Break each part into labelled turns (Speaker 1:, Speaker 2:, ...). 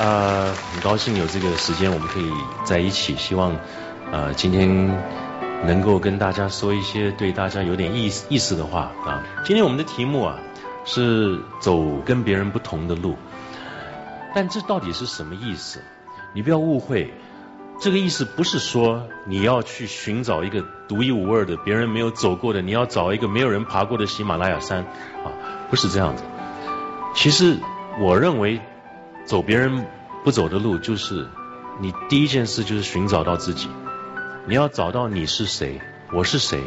Speaker 1: 呃，很高兴有这个时间我们可以在一起，希望呃今天能够跟大家说一些对大家有点意思意思的话啊。今天我们的题目啊是走跟别人不同的路，但这到底是什么意思？你不要误会，这个意思不是说你要去寻找一个独一无二的、别人没有走过的，你要找一个没有人爬过的喜马拉雅山啊，不是这样子。其实我认为。走别人不走的路，就是你第一件事就是寻找到自己。你要找到你是谁，我是谁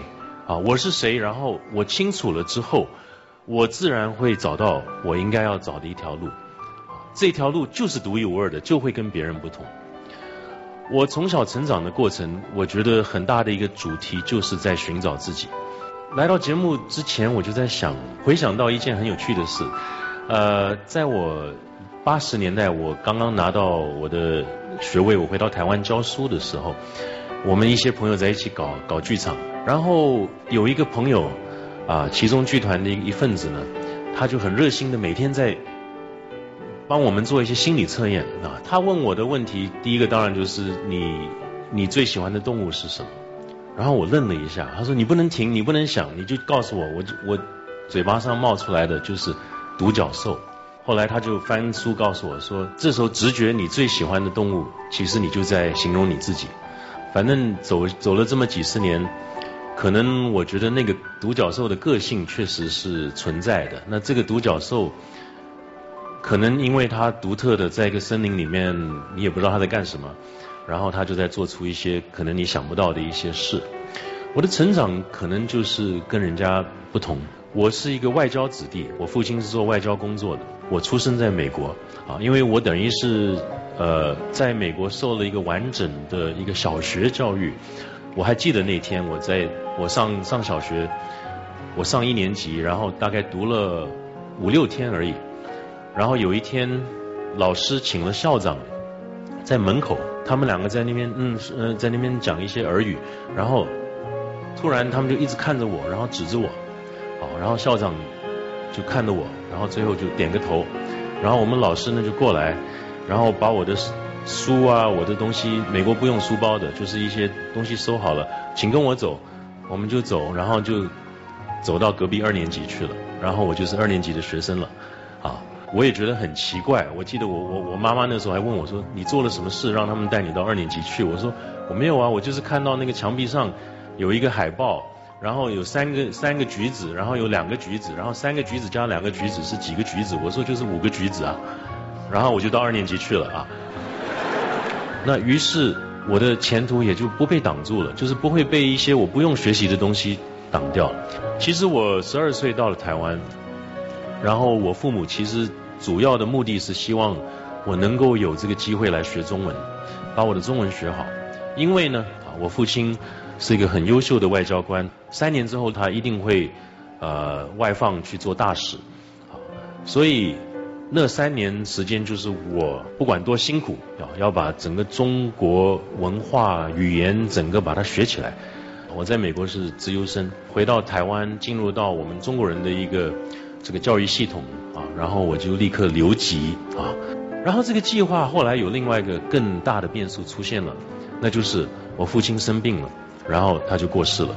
Speaker 1: 啊？我是谁？然后我清楚了之后，我自然会找到我应该要找的一条路。这条路就是独一无二的，就会跟别人不同。我从小成长的过程，我觉得很大的一个主题就是在寻找自己。来到节目之前，我就在想，回想到一件很有趣的事，呃，在我。八十年代，我刚刚拿到我的学位，我回到台湾教书的时候，我们一些朋友在一起搞搞剧场，然后有一个朋友啊，其中剧团的一一份子呢，他就很热心的每天在帮我们做一些心理测验啊。他问我的问题，第一个当然就是你你最喜欢的动物是什么？然后我愣了一下，他说你不能停，你不能想，你就告诉我，我就我嘴巴上冒出来的就是独角兽。后来他就翻书告诉我说，这时候直觉你最喜欢的动物，其实你就在形容你自己。反正走走了这么几十年，可能我觉得那个独角兽的个性确实是存在的。那这个独角兽，可能因为它独特的在一个森林里面，你也不知道它在干什么，然后它就在做出一些可能你想不到的一些事。我的成长可能就是跟人家不同。我是一个外交子弟，我父亲是做外交工作的。我出生在美国，啊，因为我等于是呃在美国受了一个完整的一个小学教育。我还记得那天我在我上上小学，我上一年级，然后大概读了五六天而已。然后有一天，老师请了校长在门口，他们两个在那边嗯呃在那边讲一些耳语，然后突然他们就一直看着我，然后指着我。好然后校长就看着我，然后最后就点个头，然后我们老师呢就过来，然后把我的书啊、我的东西，美国不用书包的，就是一些东西收好了，请跟我走，我们就走，然后就走到隔壁二年级去了，然后我就是二年级的学生了，啊，我也觉得很奇怪，我记得我我我妈妈那时候还问我说，你做了什么事让他们带你到二年级去？我说我没有啊，我就是看到那个墙壁上有一个海报。然后有三个三个橘子，然后有两个橘子，然后三个橘子加两个橘子是几个橘子？我说就是五个橘子啊。然后我就到二年级去了啊。那于是我的前途也就不被挡住了，就是不会被一些我不用学习的东西挡掉。其实我十二岁到了台湾，然后我父母其实主要的目的是希望我能够有这个机会来学中文，把我的中文学好。因为呢，我父亲。是一个很优秀的外交官，三年之后他一定会呃外放去做大使，所以那三年时间就是我不管多辛苦，要要把整个中国文化语言整个把它学起来。我在美国是自优生，回到台湾进入到我们中国人的一个这个教育系统啊，然后我就立刻留级啊，然后这个计划后来有另外一个更大的变数出现了，那就是我父亲生病了。然后他就过世了，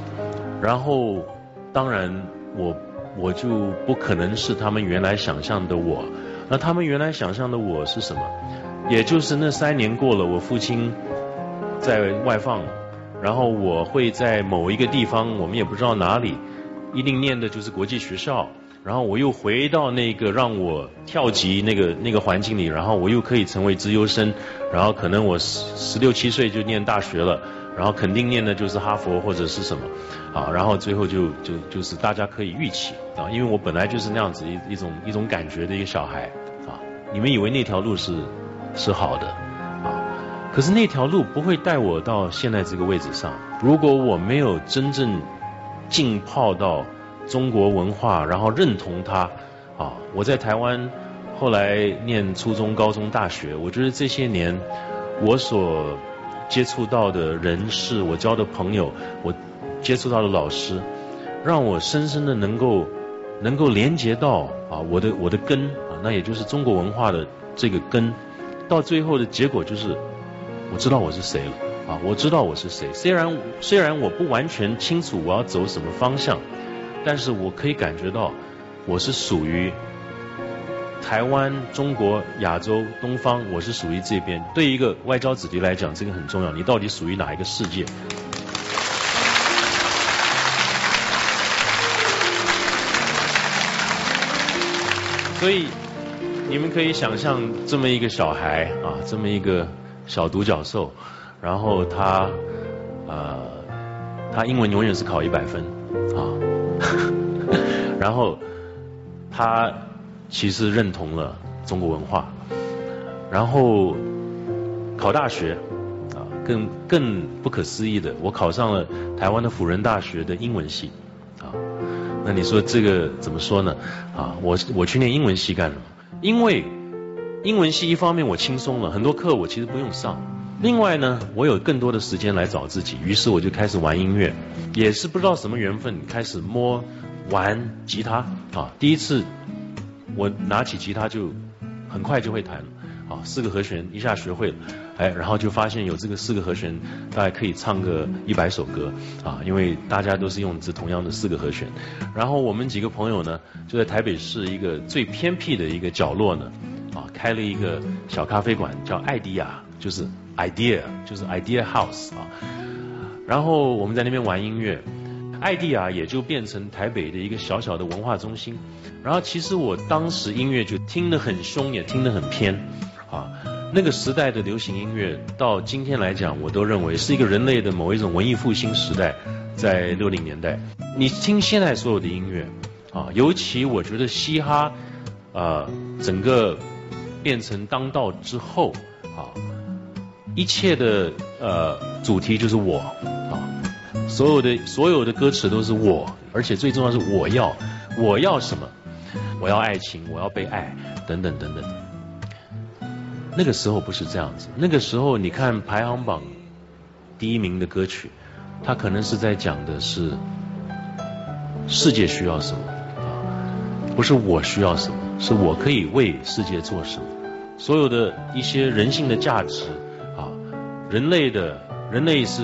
Speaker 1: 然后当然我我就不可能是他们原来想象的我，那他们原来想象的我是什么？也就是那三年过了，我父亲在外放，然后我会在某一个地方，我们也不知道哪里，一定念的就是国际学校，然后我又回到那个让我跳级那个那个环境里，然后我又可以成为资优生，然后可能我十十六七岁就念大学了。然后肯定念的就是哈佛或者是什么，啊，然后最后就就就是大家可以预期啊，因为我本来就是那样子一一种一种感觉的一个小孩啊，你们以为那条路是是好的啊，可是那条路不会带我到现在这个位置上。如果我没有真正浸泡到中国文化，然后认同它啊，我在台湾后来念初中、高中、大学，我觉得这些年我所接触到的人事，我交的朋友，我接触到的老师，让我深深的能够能够连接到啊我的我的根啊，那也就是中国文化的这个根，到最后的结果就是，我知道我是谁了啊，我知道我是谁。虽然虽然我不完全清楚我要走什么方向，但是我可以感觉到我是属于台湾、中国、亚洲、东方，我是属于这边。对一个外交子弟来讲，这个很重要，你到底属于哪一个世界？所以。你们可以想象这么一个小孩啊，这么一个小独角兽，然后他呃，他英文永远是考一百分啊，然后他其实认同了中国文化，然后考大学啊，更更不可思议的，我考上了台湾的辅仁大学的英文系啊，那你说这个怎么说呢？啊，我我去念英文系干什么？因为英文系一方面我轻松了很多课我其实不用上，另外呢我有更多的时间来找自己，于是我就开始玩音乐，也是不知道什么缘分开始摸玩吉他。啊，第一次我拿起吉他就很快就会弹，啊四个和弦一下学会了，哎然后就发现有这个四个和弦大概可以唱个一百首歌啊，因为大家都是用这同样的四个和弦。然后我们几个朋友呢，就在台北市一个最偏僻的一个角落呢，啊，开了一个小咖啡馆，叫艾迪亚，就是 idea，就是 idea house 啊。然后我们在那边玩音乐，艾迪亚也就变成台北的一个小小的文化中心。然后其实我当时音乐就听得很凶，也听得很偏，啊，那个时代的流行音乐到今天来讲，我都认为是一个人类的某一种文艺复兴时代。在六零年代，你听现在所有的音乐，啊，尤其我觉得嘻哈，啊，整个变成当道之后，啊，一切的呃主题就是我，所有的所有的歌词都是我，而且最重要是我要我要什么，我要爱情，我要被爱，等等等等。那个时候不是这样子，那个时候你看排行榜第一名的歌曲。它可能是在讲的是世界需要什么啊，不是我需要什么，是我可以为世界做什么。所有的一些人性的价值啊，人类的人类是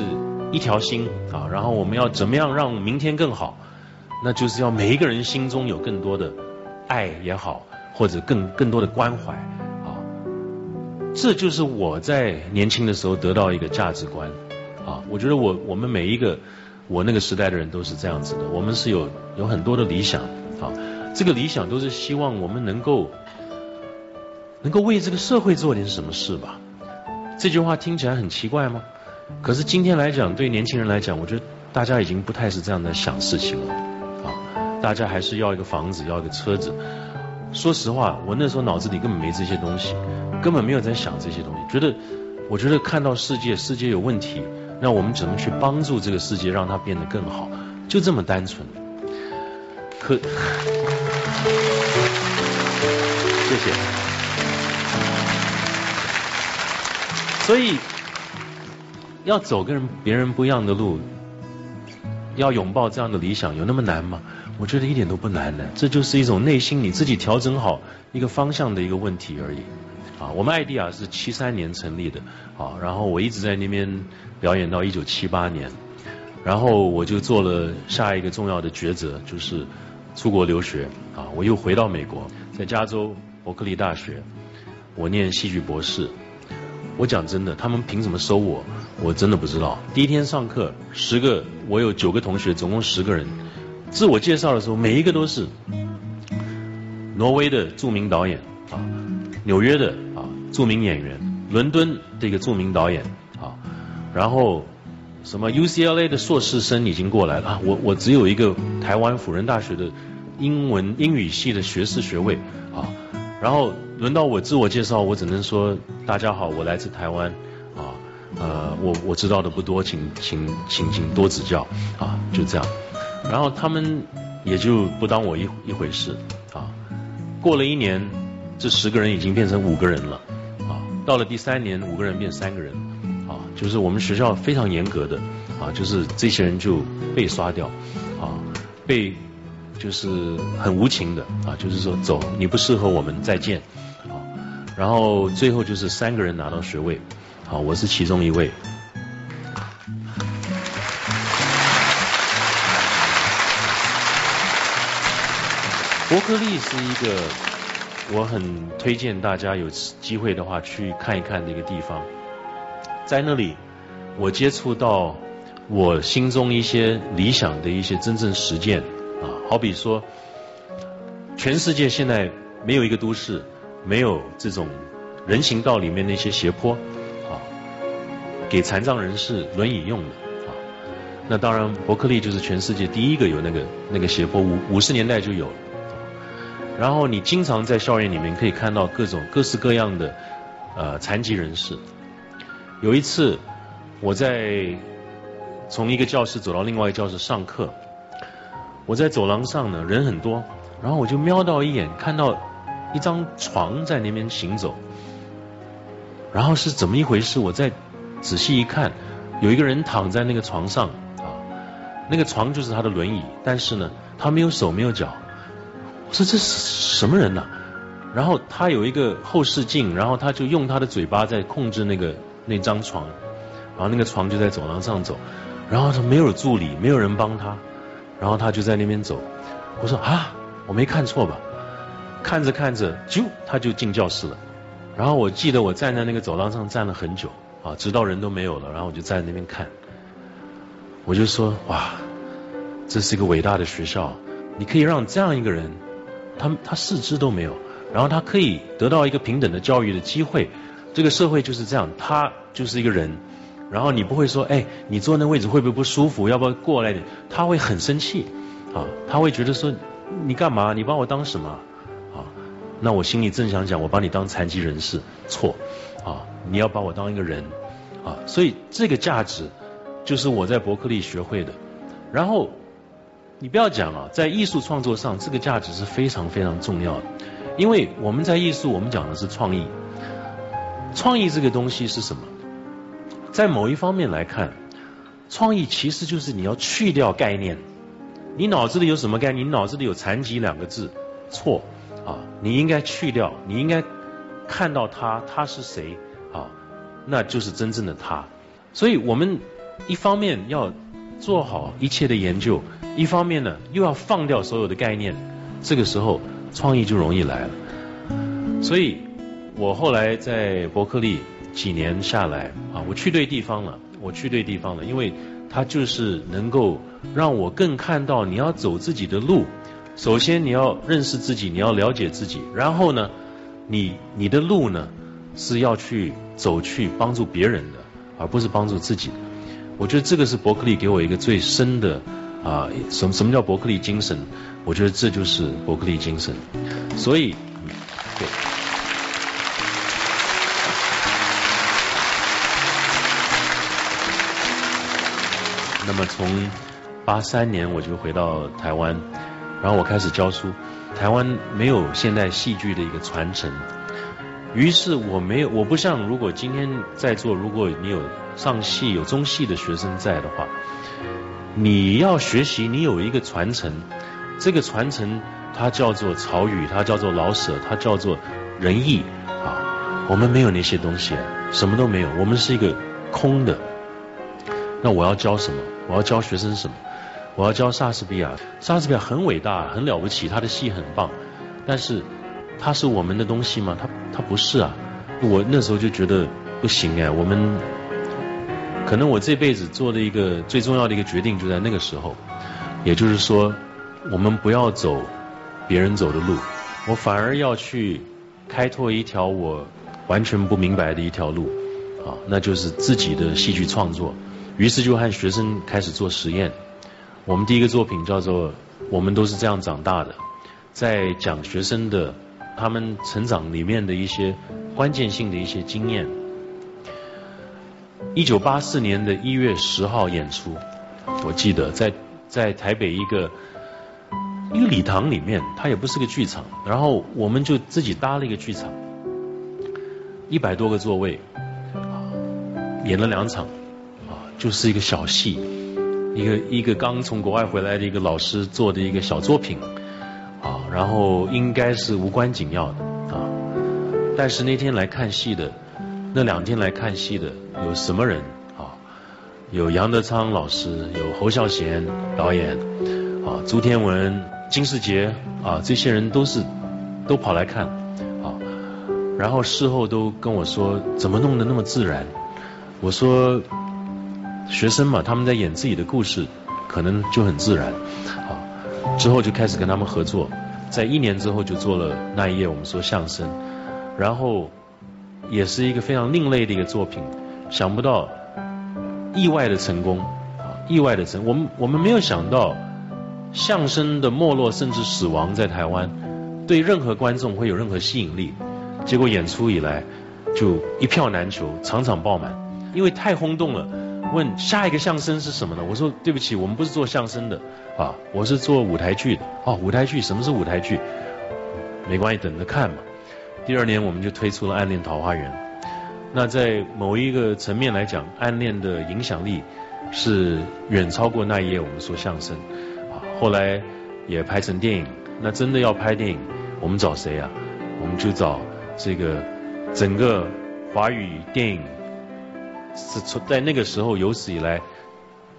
Speaker 1: 一条心啊，然后我们要怎么样让明天更好？那就是要每一个人心中有更多的爱也好，或者更更多的关怀啊。这就是我在年轻的时候得到一个价值观。啊，我觉得我我们每一个我那个时代的人都是这样子的，我们是有有很多的理想，啊，这个理想都是希望我们能够能够为这个社会做点什么事吧。这句话听起来很奇怪吗？可是今天来讲，对年轻人来讲，我觉得大家已经不太是这样在想事情了，啊，大家还是要一个房子，要一个车子。说实话，我那时候脑子里根本没这些东西，根本没有在想这些东西，觉得我觉得看到世界，世界有问题。那我们只能去帮助这个世界，让它变得更好，就这么单纯。可，谢谢。所以，要走跟别人不一样的路，要拥抱这样的理想，有那么难吗？我觉得一点都不难的，这就是一种内心你自己调整好一个方向的一个问题而已。啊，我们艾迪亚是七三年成立的，啊，然后我一直在那边表演到一九七八年，然后我就做了下一个重要的抉择，就是出国留学，啊，我又回到美国，在加州伯克利大学，我念戏剧博士。我讲真的，他们凭什么收我？我真的不知道。第一天上课，十个，我有九个同学，总共十个人，自我介绍的时候，每一个都是挪威的著名导演，啊。纽约的啊著名演员，伦敦的一个著名导演啊，然后什么 UCLA 的硕士生已经过来了，我我只有一个台湾辅仁大学的英文英语系的学士学位啊，然后轮到我自我介绍，我只能说大家好，我来自台湾啊，呃我我知道的不多，请请请请多指教啊，就这样，然后他们也就不当我一一回事啊，过了一年。这十个人已经变成五个人了，啊，到了第三年，五个人变三个人，啊，就是我们学校非常严格的，啊，就是这些人就被刷掉，啊，被就是很无情的，啊，就是说走，你不适合我们，再见，啊，然后最后就是三个人拿到学位，好，我是其中一位。伯克利是一个我很推荐大家有机会的话去看一看的一个地方，在那里我接触到我心中一些理想的一些真正实践，好比说，全世界现在没有一个都市没有这种人行道里面的一些斜坡啊，给残障人士轮椅用的啊，那当然伯克利就是全世界第一个有那个那个斜坡，五五十年代就有了。然后你经常在校园里面可以看到各种各式各样的呃残疾人士。有一次我在从一个教室走到另外一个教室上课，我在走廊上呢人很多，然后我就瞄到一眼看到一张床在那边行走，然后是怎么一回事？我再仔细一看，有一个人躺在那个床上啊，那个床就是他的轮椅，但是呢他没有手没有脚。我说这是什么人呢？然后他有一个后视镜，然后他就用他的嘴巴在控制那个那张床，然后那个床就在走廊上走，然后他没有助理，没有人帮他，然后他就在那边走。我说啊，我没看错吧？看着看着，就他就进教室了。然后我记得我站在那个走廊上站了很久啊，直到人都没有了，然后我就站在那边看。我就说哇，这是一个伟大的学校，你可以让这样一个人。他他四肢都没有，然后他可以得到一个平等的教育的机会。这个社会就是这样，他就是一个人。然后你不会说，哎，你坐那位置会不会不舒服？要不要过来点？他会很生气，啊，他会觉得说，你干嘛？你把我当什么？啊，那我心里正想讲，我把你当残疾人士，错，啊，你要把我当一个人，啊，所以这个价值就是我在伯克利学会的。然后。你不要讲啊，在艺术创作上，这个价值是非常非常重要的。因为我们在艺术，我们讲的是创意。创意这个东西是什么？在某一方面来看，创意其实就是你要去掉概念。你脑子里有什么概念？你脑子里有残疾两个字，错啊！你应该去掉，你应该看到他，他是谁啊？那就是真正的他。所以我们一方面要。做好一切的研究，一方面呢又要放掉所有的概念，这个时候创意就容易来了。所以，我后来在伯克利几年下来啊，我去对地方了，我去对地方了，因为它就是能够让我更看到你要走自己的路。首先你要认识自己，你要了解自己，然后呢，你你的路呢是要去走去帮助别人的，而不是帮助自己。我觉得这个是伯克利给我一个最深的啊，什么什么叫伯克利精神？我觉得这就是伯克利精神。所以，对。那么从八三年我就回到台湾，然后我开始教书。台湾没有现代戏剧的一个传承。于是我没有，我不像如果今天在座，如果你有上戏、有中戏的学生在的话，你要学习，你有一个传承，这个传承它叫做曹禺，它叫做老舍，它叫做仁义啊。我们没有那些东西，什么都没有，我们是一个空的。那我要教什么？我要教学生什么？我要教莎士比亚。莎士比亚很伟大，很了不起，他的戏很棒，但是。他是我们的东西吗？他他不是啊！我那时候就觉得不行哎，我们可能我这辈子做的一个最重要的一个决定就在那个时候，也就是说，我们不要走别人走的路，我反而要去开拓一条我完全不明白的一条路啊，那就是自己的戏剧创作。于是就和学生开始做实验。我们第一个作品叫做《我们都是这样长大的》，在讲学生的。他们成长里面的一些关键性的一些经验。一九八四年的一月十号演出，我记得在在台北一个一个礼堂里面，它也不是个剧场，然后我们就自己搭了一个剧场，一百多个座位，演了两场，就是一个小戏，一个一个刚从国外回来的一个老师做的一个小作品。啊然后应该是无关紧要的啊，但是那天来看戏的，那两天来看戏的有什么人啊？有杨德昌老师，有侯孝贤导演，啊，朱天文、金世杰啊，这些人都是都跑来看，啊，然后事后都跟我说，怎么弄得那么自然？我说，学生嘛，他们在演自己的故事，可能就很自然，啊，之后就开始跟他们合作。在一年之后就做了那一页，我们说相声，然后也是一个非常另类的一个作品，想不到意外的成功啊，意外的成，我们我们没有想到相声的没落甚至死亡在台湾对任何观众会有任何吸引力，结果演出以来就一票难求，场场爆满，因为太轰动了。问下一个相声是什么呢？我说对不起，我们不是做相声的啊，我是做舞台剧的。哦，舞台剧，什么是舞台剧？没关系，等着看嘛。第二年我们就推出了《暗恋桃花源》。那在某一个层面来讲，《暗恋》的影响力是远超过那一页我们说相声啊。后来也拍成电影。那真的要拍电影，我们找谁啊？我们就找这个整个华语电影。是从在那个时候有史以来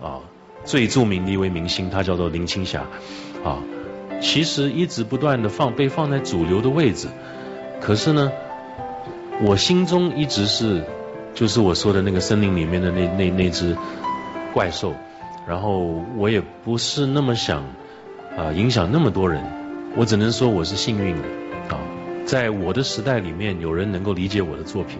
Speaker 1: 啊最著名的一位明星，他叫做林青霞啊。其实一直不断的放被放在主流的位置，可是呢，我心中一直是就是我说的那个森林里面的那那那只怪兽，然后我也不是那么想啊影响那么多人，我只能说我是幸运的啊，在我的时代里面有人能够理解我的作品。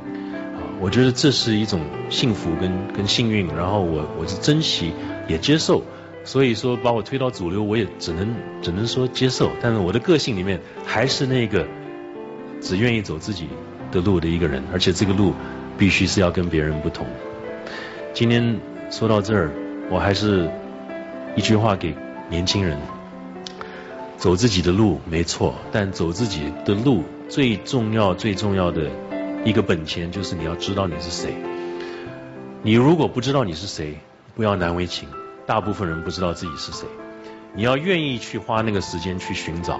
Speaker 1: 我觉得这是一种幸福跟跟幸运，然后我我是珍惜也接受，所以说把我推到主流，我也只能只能说接受。但是我的个性里面还是那个只愿意走自己的路的一个人，而且这个路必须是要跟别人不同。今天说到这儿，我还是一句话给年轻人：走自己的路没错，但走自己的路最重要最重要的。一个本钱就是你要知道你是谁。你如果不知道你是谁，不要难为情。大部分人不知道自己是谁，你要愿意去花那个时间去寻找。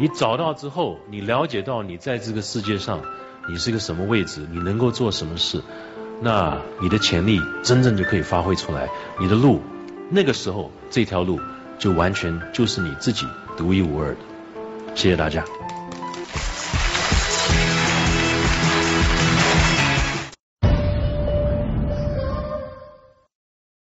Speaker 1: 你找到之后，你了解到你在这个世界上你是个什么位置，你能够做什么事，那你的潜力真正就可以发挥出来。你的路，那个时候这条路就完全就是你自己独一无二的。谢谢大家。